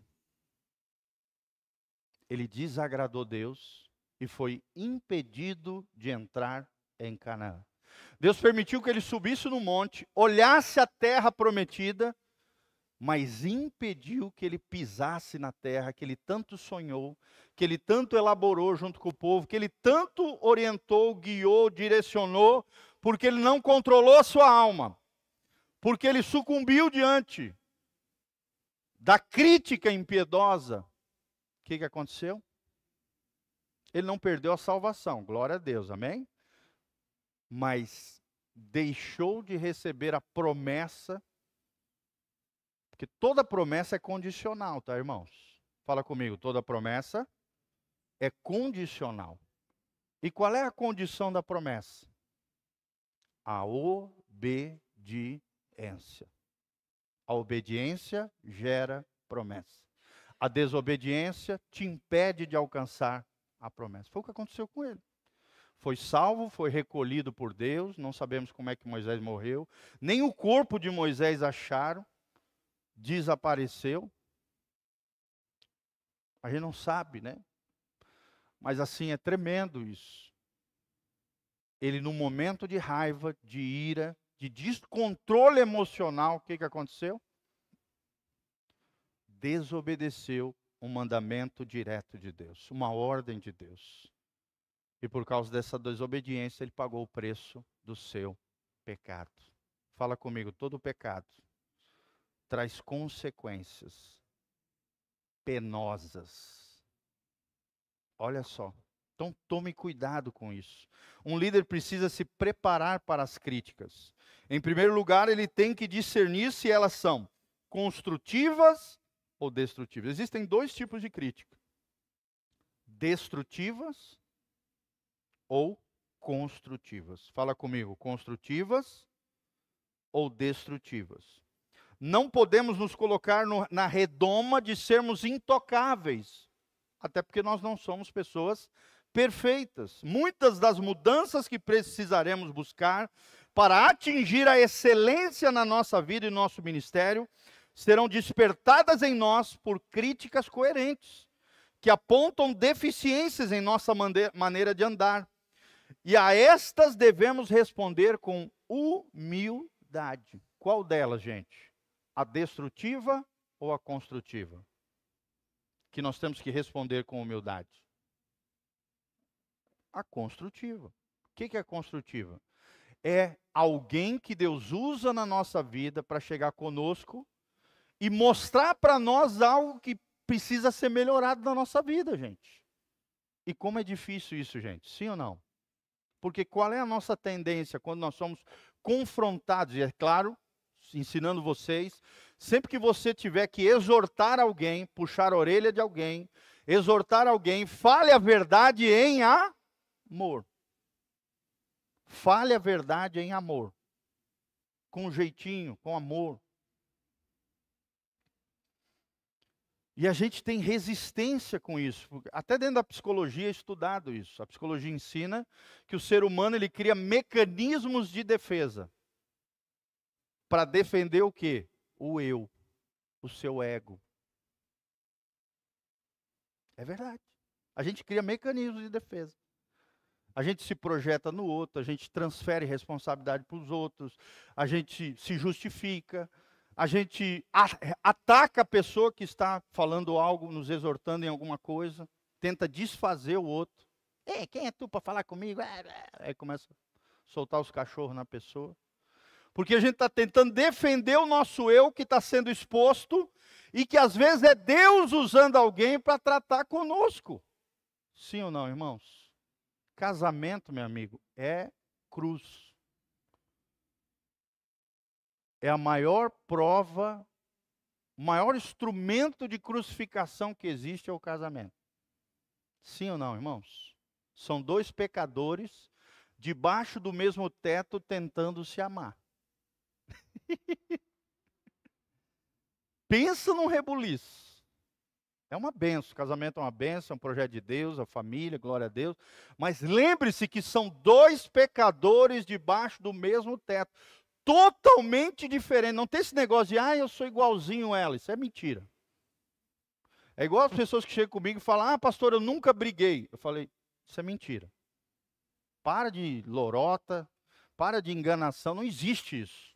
ele desagradou Deus e foi impedido de entrar em Canaã. Deus permitiu que ele subisse no monte, olhasse a terra prometida mas impediu que ele pisasse na terra que ele tanto sonhou, que ele tanto elaborou junto com o povo, que ele tanto orientou, guiou, direcionou, porque ele não controlou a sua alma, porque ele sucumbiu diante da crítica impiedosa. O que, que aconteceu? Ele não perdeu a salvação, glória a Deus, amém? Mas deixou de receber a promessa porque toda promessa é condicional, tá, irmãos? Fala comigo, toda promessa é condicional. E qual é a condição da promessa? A obediência. A obediência gera promessa. A desobediência te impede de alcançar a promessa. Foi o que aconteceu com ele. Foi salvo, foi recolhido por Deus, não sabemos como é que Moisés morreu, nem o corpo de Moisés acharam, desapareceu. A gente não sabe, né? Mas assim, é tremendo isso. Ele, no momento de raiva, de ira, de descontrole emocional, o que, que aconteceu? Desobedeceu um mandamento direto de Deus, uma ordem de Deus. E por causa dessa desobediência, ele pagou o preço do seu pecado. Fala comigo, todo pecado traz consequências penosas. Olha só. Então tome cuidado com isso. Um líder precisa se preparar para as críticas. Em primeiro lugar, ele tem que discernir se elas são construtivas ou destrutivas. Existem dois tipos de crítica: destrutivas ou construtivas. Fala comigo, construtivas ou destrutivas. Não podemos nos colocar no, na redoma de sermos intocáveis, até porque nós não somos pessoas perfeitas. Muitas das mudanças que precisaremos buscar para atingir a excelência na nossa vida e nosso ministério serão despertadas em nós por críticas coerentes, que apontam deficiências em nossa maneira de andar, e a estas devemos responder com humildade. Qual delas, gente? A destrutiva ou a construtiva? Que nós temos que responder com humildade. A construtiva. O que é construtiva? É alguém que Deus usa na nossa vida para chegar conosco e mostrar para nós algo que precisa ser melhorado na nossa vida, gente. E como é difícil isso, gente? Sim ou não? Porque qual é a nossa tendência quando nós somos confrontados? E é claro, ensinando vocês, sempre que você tiver que exortar alguém, puxar a orelha de alguém, exortar alguém, fale a verdade em amor. Fale a verdade em amor. Com jeitinho, com amor. E a gente tem resistência com isso. Até dentro da psicologia é estudado isso. A psicologia ensina que o ser humano ele cria mecanismos de defesa para defender o quê? O eu, o seu ego. É verdade. A gente cria mecanismos de defesa. A gente se projeta no outro, a gente transfere responsabilidade para os outros, a gente se justifica, a gente ataca a pessoa que está falando algo, nos exortando em alguma coisa, tenta desfazer o outro. Ei, quem é tu para falar comigo? Aí começa a soltar os cachorros na pessoa. Porque a gente está tentando defender o nosso eu que está sendo exposto e que às vezes é Deus usando alguém para tratar conosco. Sim ou não, irmãos? Casamento, meu amigo, é cruz é a maior prova, o maior instrumento de crucificação que existe é o casamento. Sim ou não, irmãos? São dois pecadores debaixo do mesmo teto tentando se amar. (laughs) Pensa num rebuliço. É uma benção, casamento é uma benção, é um projeto de Deus, a família, glória a Deus. Mas lembre-se que são dois pecadores debaixo do mesmo teto totalmente diferente. Não tem esse negócio de, ah, eu sou igualzinho a ela. Isso é mentira. É igual as pessoas que chegam comigo e falam, ah, pastor, eu nunca briguei. Eu falei, isso é mentira. Para de lorota, para de enganação, não existe isso.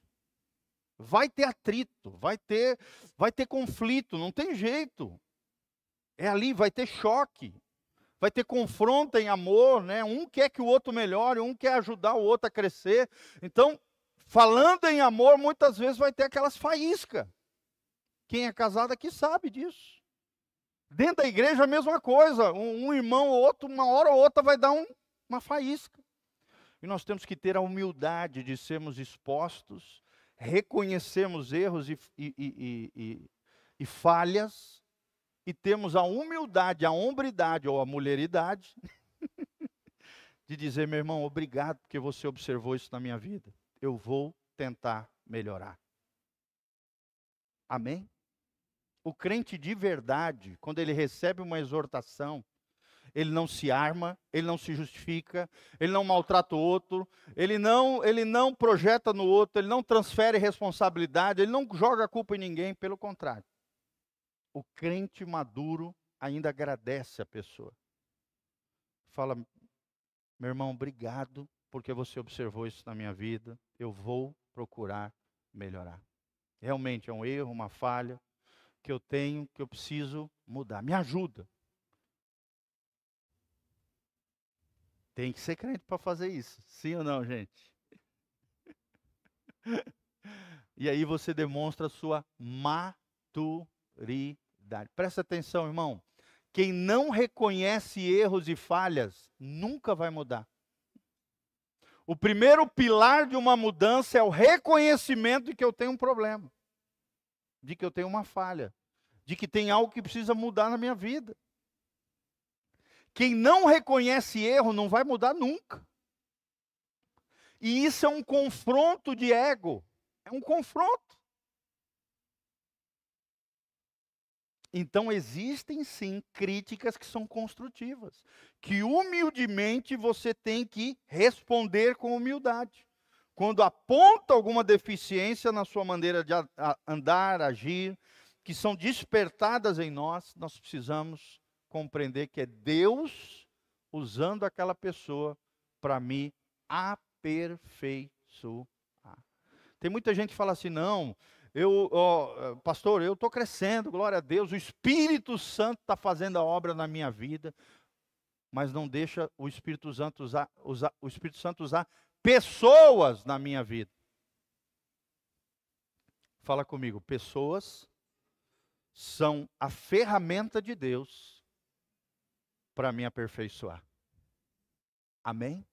Vai ter atrito, vai ter, vai ter conflito, não tem jeito. É ali, vai ter choque, vai ter confronto em amor, né? Um quer que o outro melhore, um quer ajudar o outro a crescer. Então, falando em amor, muitas vezes vai ter aquelas faíscas. Quem é casado aqui sabe disso. Dentro da igreja a mesma coisa. Um, um irmão ou outro, uma hora ou outra, vai dar um, uma faísca. E nós temos que ter a humildade de sermos expostos, reconhecermos erros e, e, e, e falhas, e temos a humildade, a hombridade ou a mulheridade (laughs) de dizer, meu irmão, obrigado porque você observou isso na minha vida. Eu vou tentar melhorar. Amém? O crente de verdade, quando ele recebe uma exortação, ele não se arma, ele não se justifica, ele não maltrata o outro, ele não, ele não projeta no outro, ele não transfere responsabilidade, ele não joga a culpa em ninguém, pelo contrário. O crente maduro ainda agradece a pessoa. Fala, meu irmão, obrigado porque você observou isso na minha vida. Eu vou procurar melhorar. Realmente é um erro, uma falha que eu tenho, que eu preciso mudar. Me ajuda. Tem que ser crente para fazer isso. Sim ou não, gente? (laughs) e aí você demonstra a sua maturidade. Presta atenção, irmão. Quem não reconhece erros e falhas nunca vai mudar. O primeiro pilar de uma mudança é o reconhecimento de que eu tenho um problema, de que eu tenho uma falha, de que tem algo que precisa mudar na minha vida. Quem não reconhece erro não vai mudar nunca. E isso é um confronto de ego. É um confronto. Então existem sim críticas que são construtivas, que humildemente você tem que responder com humildade. Quando aponta alguma deficiência na sua maneira de andar, agir, que são despertadas em nós, nós precisamos compreender que é Deus usando aquela pessoa para me aperfeiçoar. Tem muita gente que fala assim: não, eu, pastor, eu estou crescendo, glória a Deus, o Espírito Santo está fazendo a obra na minha vida, mas não deixa o Espírito Santo usar, usar, o Espírito Santo usar pessoas na minha vida. Fala comigo, pessoas são a ferramenta de Deus para me aperfeiçoar. Amém?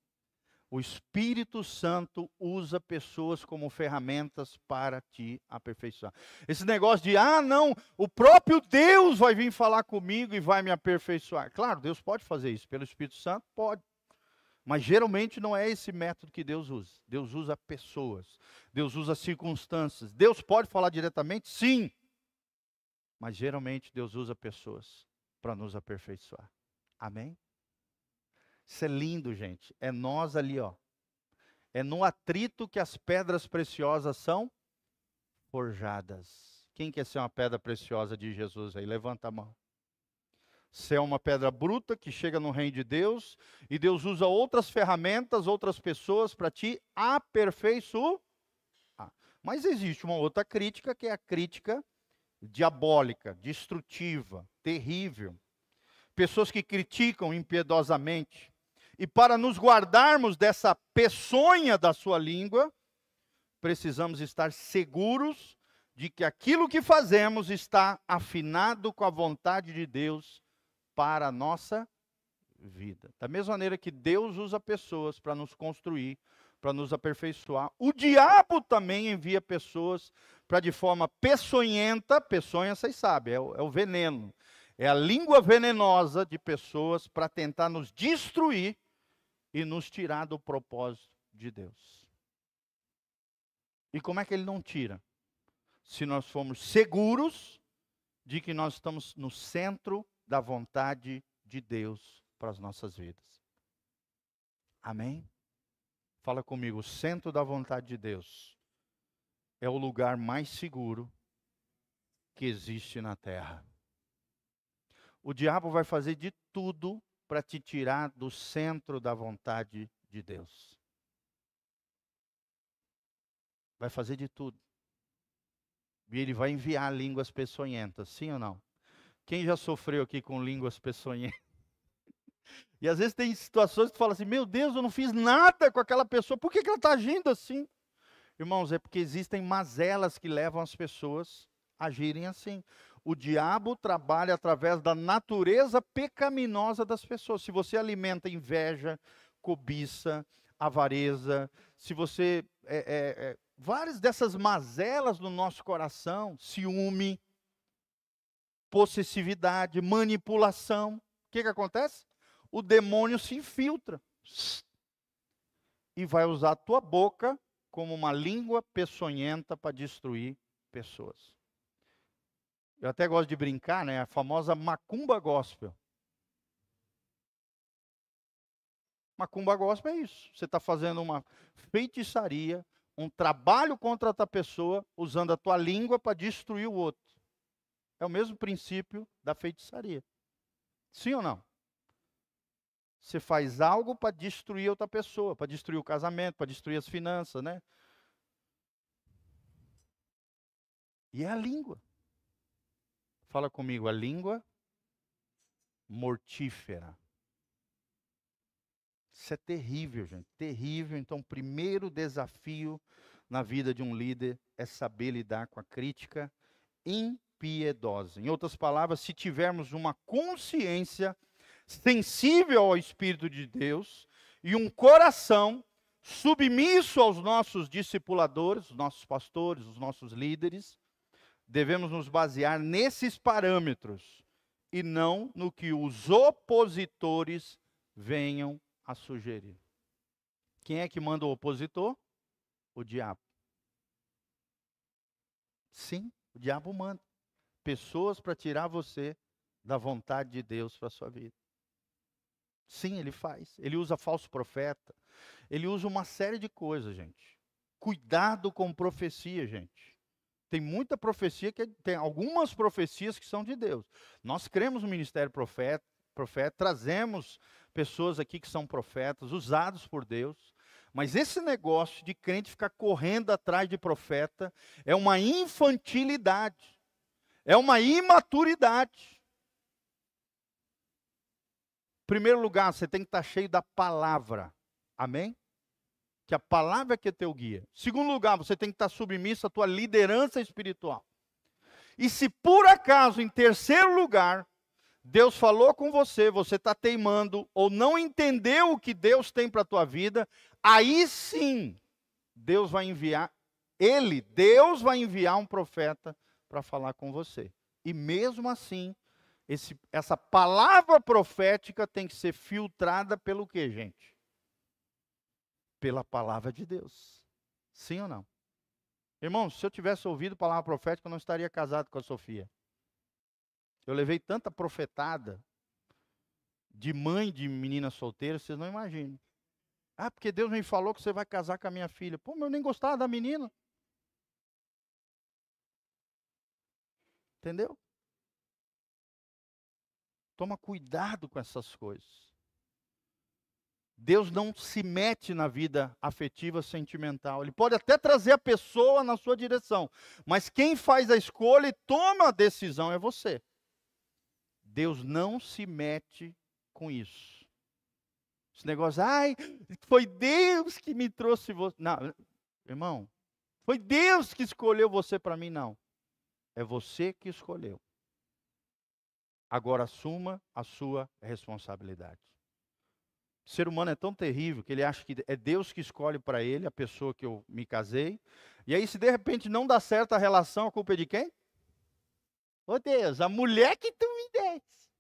O Espírito Santo usa pessoas como ferramentas para te aperfeiçoar. Esse negócio de, ah, não, o próprio Deus vai vir falar comigo e vai me aperfeiçoar. Claro, Deus pode fazer isso, pelo Espírito Santo, pode. Mas geralmente não é esse método que Deus usa. Deus usa pessoas, Deus usa circunstâncias. Deus pode falar diretamente? Sim. Mas geralmente Deus usa pessoas para nos aperfeiçoar. Amém? Isso é lindo, gente. É nós ali, ó. É no atrito que as pedras preciosas são forjadas. Quem quer ser uma pedra preciosa de Jesus aí? Levanta a mão. Você é uma pedra bruta que chega no reino de Deus e Deus usa outras ferramentas, outras pessoas para te aperfeiçoar. Mas existe uma outra crítica que é a crítica diabólica, destrutiva, terrível pessoas que criticam impiedosamente. E para nos guardarmos dessa peçonha da sua língua, precisamos estar seguros de que aquilo que fazemos está afinado com a vontade de Deus para a nossa vida. Da mesma maneira que Deus usa pessoas para nos construir, para nos aperfeiçoar, o diabo também envia pessoas para de forma peçonhenta, peçonha vocês sabem, é o, é o veneno, é a língua venenosa de pessoas para tentar nos destruir e nos tirar do propósito de Deus. E como é que ele não tira? Se nós formos seguros de que nós estamos no centro da vontade de Deus para as nossas vidas. Amém? Fala comigo, o centro da vontade de Deus é o lugar mais seguro que existe na terra o diabo vai fazer de tudo para te tirar do centro da vontade de Deus. Vai fazer de tudo. E ele vai enviar línguas peçonhentas, sim ou não? Quem já sofreu aqui com línguas peçonhentas? (laughs) E às vezes tem situações que tu fala assim: Meu Deus, eu não fiz nada com aquela pessoa, por que, que ela está agindo assim? Irmãos, é porque existem mazelas que levam as pessoas a agirem assim o diabo trabalha através da natureza pecaminosa das pessoas. Se você alimenta inveja, cobiça, avareza, se você. É, é, é, várias dessas mazelas no nosso coração, ciúme. possessividade, manipulação. O que, que acontece? O demônio se infiltra e vai usar a tua boca como uma língua peçonhenta para destruir pessoas. Eu até gosto de brincar, né? A famosa macumba gospel. Macumba gospel é isso. Você está fazendo uma feitiçaria, um trabalho contra outra pessoa, usando a tua língua para destruir o outro. É o mesmo princípio da feitiçaria. Sim ou não? Você faz algo para destruir outra pessoa, para destruir o casamento, para destruir as finanças, né? E é a língua. Fala comigo, a língua mortífera. Isso é terrível, gente, terrível. Então, o primeiro desafio na vida de um líder é saber lidar com a crítica impiedosa. Em outras palavras, se tivermos uma consciência sensível ao Espírito de Deus e um coração submisso aos nossos discipuladores, os nossos pastores, os nossos líderes, devemos nos basear nesses parâmetros e não no que os opositores venham a sugerir. Quem é que manda o opositor? O diabo. Sim, o diabo manda. Pessoas para tirar você da vontade de Deus para sua vida. Sim, ele faz. Ele usa falso profeta. Ele usa uma série de coisas, gente. Cuidado com profecia, gente. Tem muita profecia que tem algumas profecias que são de Deus. Nós cremos no ministério profeta, profeta trazemos pessoas aqui que são profetas, usados por Deus. Mas esse negócio de crente ficar correndo atrás de profeta é uma infantilidade, é uma imaturidade. Em primeiro lugar, você tem que estar cheio da palavra. Amém? Que a palavra que é teu guia. Segundo lugar, você tem que estar submisso à tua liderança espiritual. E se por acaso, em terceiro lugar, Deus falou com você, você está teimando ou não entendeu o que Deus tem para a tua vida, aí sim Deus vai enviar, Ele, Deus vai enviar um profeta para falar com você. E mesmo assim, esse, essa palavra profética tem que ser filtrada pelo que, gente? Pela palavra de Deus. Sim ou não? Irmãos, se eu tivesse ouvido palavra profética, eu não estaria casado com a Sofia. Eu levei tanta profetada de mãe de menina solteira, vocês não imaginam. Ah, porque Deus me falou que você vai casar com a minha filha. Pô, mas eu nem gostava da menina. Entendeu? Toma cuidado com essas coisas. Deus não se mete na vida afetiva sentimental. Ele pode até trazer a pessoa na sua direção, mas quem faz a escolha e toma a decisão é você. Deus não se mete com isso. Esse negócio, ai, foi Deus que me trouxe você. Não, irmão, foi Deus que escolheu você para mim, não. É você que escolheu. Agora assuma a sua responsabilidade. O ser humano é tão terrível que ele acha que é Deus que escolhe para ele a pessoa que eu me casei. E aí, se de repente não dá certo a relação, a culpa é de quem? Ô Deus, a mulher que tu me desse.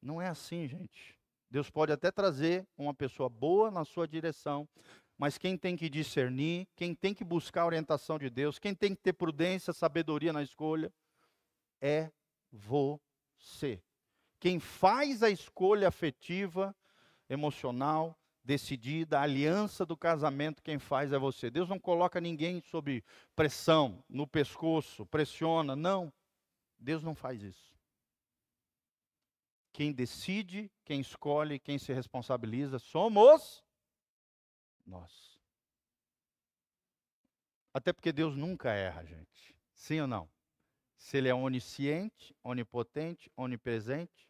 Não é assim, gente. Deus pode até trazer uma pessoa boa na sua direção, mas quem tem que discernir, quem tem que buscar a orientação de Deus, quem tem que ter prudência, sabedoria na escolha, é você. Quem faz a escolha afetiva, emocional, decidida, a aliança do casamento, quem faz é você. Deus não coloca ninguém sob pressão, no pescoço, pressiona, não. Deus não faz isso. Quem decide, quem escolhe, quem se responsabiliza somos nós. Até porque Deus nunca erra, gente. Sim ou não? Se Ele é onisciente, onipotente, onipresente,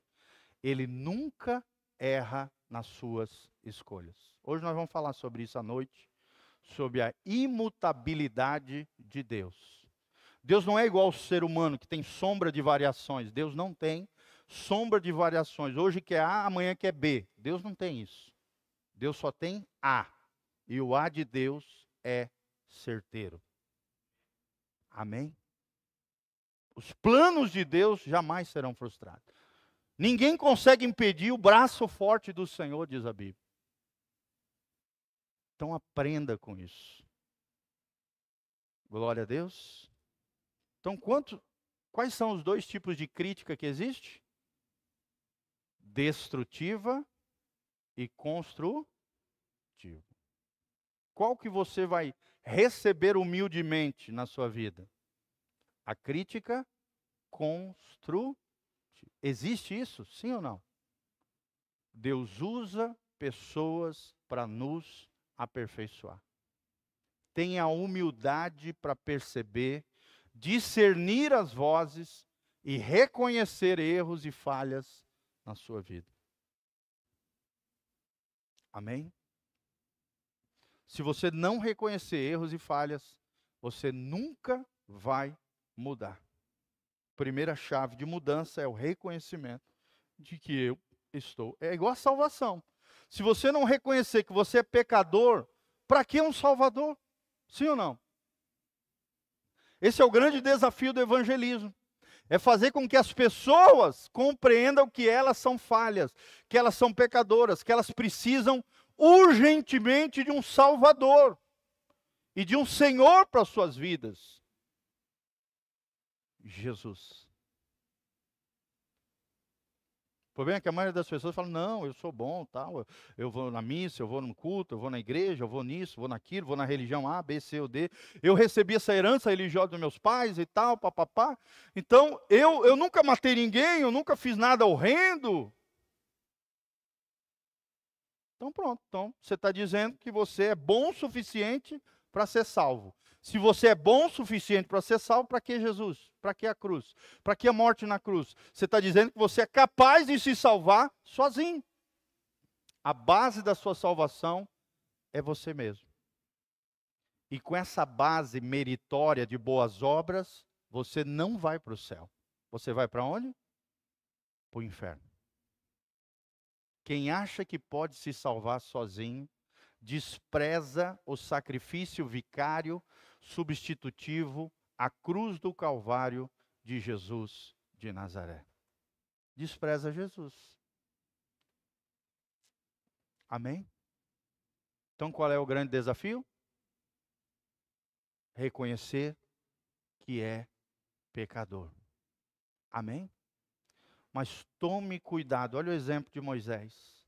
Ele nunca erra nas suas escolhas. Hoje nós vamos falar sobre isso à noite, sobre a imutabilidade de Deus. Deus não é igual ao ser humano que tem sombra de variações. Deus não tem sombra de variações. Hoje que é A, amanhã que é B. Deus não tem isso. Deus só tem A. E o A de Deus é certeiro. Amém? Os planos de Deus jamais serão frustrados. Ninguém consegue impedir o braço forte do Senhor, diz a Bíblia. Então aprenda com isso. Glória a Deus. Então, quanto, quais são os dois tipos de crítica que existe? Destrutiva e construtiva. Qual que você vai receber humildemente na sua vida? A crítica construtiva. Existe isso? Sim ou não? Deus usa pessoas para nos aperfeiçoar. Tenha humildade para perceber, discernir as vozes e reconhecer erros e falhas na sua vida. Amém? Se você não reconhecer erros e falhas, você nunca vai mudar. Primeira chave de mudança é o reconhecimento de que eu estou. É igual a salvação. Se você não reconhecer que você é pecador, para que um salvador? Sim ou não? Esse é o grande desafio do evangelismo. É fazer com que as pessoas compreendam que elas são falhas, que elas são pecadoras, que elas precisam urgentemente de um Salvador e de um Senhor para as suas vidas. Jesus. O problema é que a maioria das pessoas fala: não, eu sou bom, tal, eu vou na missa, eu vou no culto, eu vou na igreja, eu vou nisso, vou naquilo, vou na religião A, B, C ou D. Eu recebi essa herança religiosa dos meus pais e tal, papapá. Então, eu, eu nunca matei ninguém, eu nunca fiz nada horrendo. Então, pronto. Então, você está dizendo que você é bom o suficiente para ser salvo. Se você é bom o suficiente para ser salvo, para que Jesus? Para que a cruz? Para que a morte na cruz? Você está dizendo que você é capaz de se salvar sozinho. A base da sua salvação é você mesmo. E com essa base meritória de boas obras, você não vai para o céu. Você vai para onde? Para o inferno. Quem acha que pode se salvar sozinho, despreza o sacrifício vicário substitutivo, a cruz do Calvário de Jesus de Nazaré. Despreza Jesus. Amém? Então qual é o grande desafio? Reconhecer que é pecador. Amém? Mas tome cuidado, olha o exemplo de Moisés.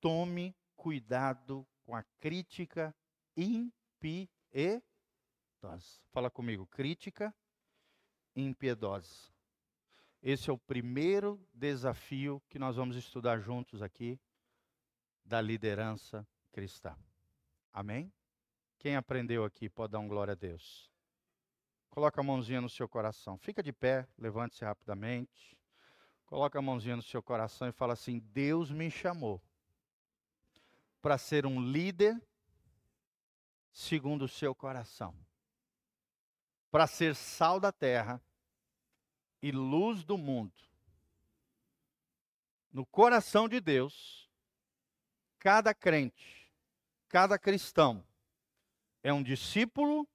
Tome cuidado com a crítica impiedosa. Fala comigo, crítica impiedosa. Esse é o primeiro desafio que nós vamos estudar juntos aqui da liderança cristã. Amém? Quem aprendeu aqui pode dar um glória a Deus. Coloca a mãozinha no seu coração. Fica de pé, levante-se rapidamente. Coloca a mãozinha no seu coração e fala assim: Deus me chamou para ser um líder segundo o seu coração, para ser sal da terra e luz do mundo. No coração de Deus, cada crente, cada cristão é um discípulo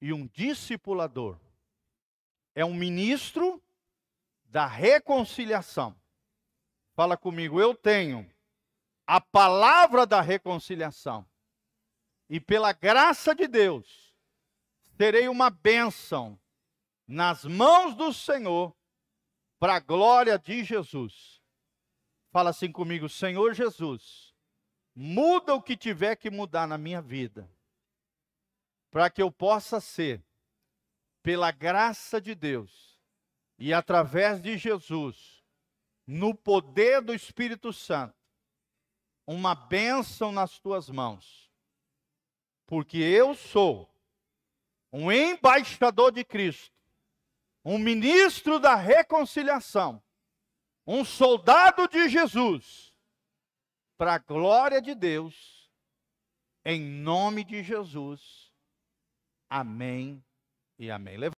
e um discipulador. É um ministro da reconciliação. Fala comigo, eu tenho a palavra da reconciliação. E pela graça de Deus, terei uma bênção nas mãos do Senhor, para a glória de Jesus. Fala assim comigo, Senhor Jesus, muda o que tiver que mudar na minha vida, para que eu possa ser, pela graça de Deus, e através de Jesus, no poder do Espírito Santo, uma bênção nas tuas mãos. Porque eu sou um embaixador de Cristo, um ministro da reconciliação, um soldado de Jesus, para a glória de Deus, em nome de Jesus. Amém e amém.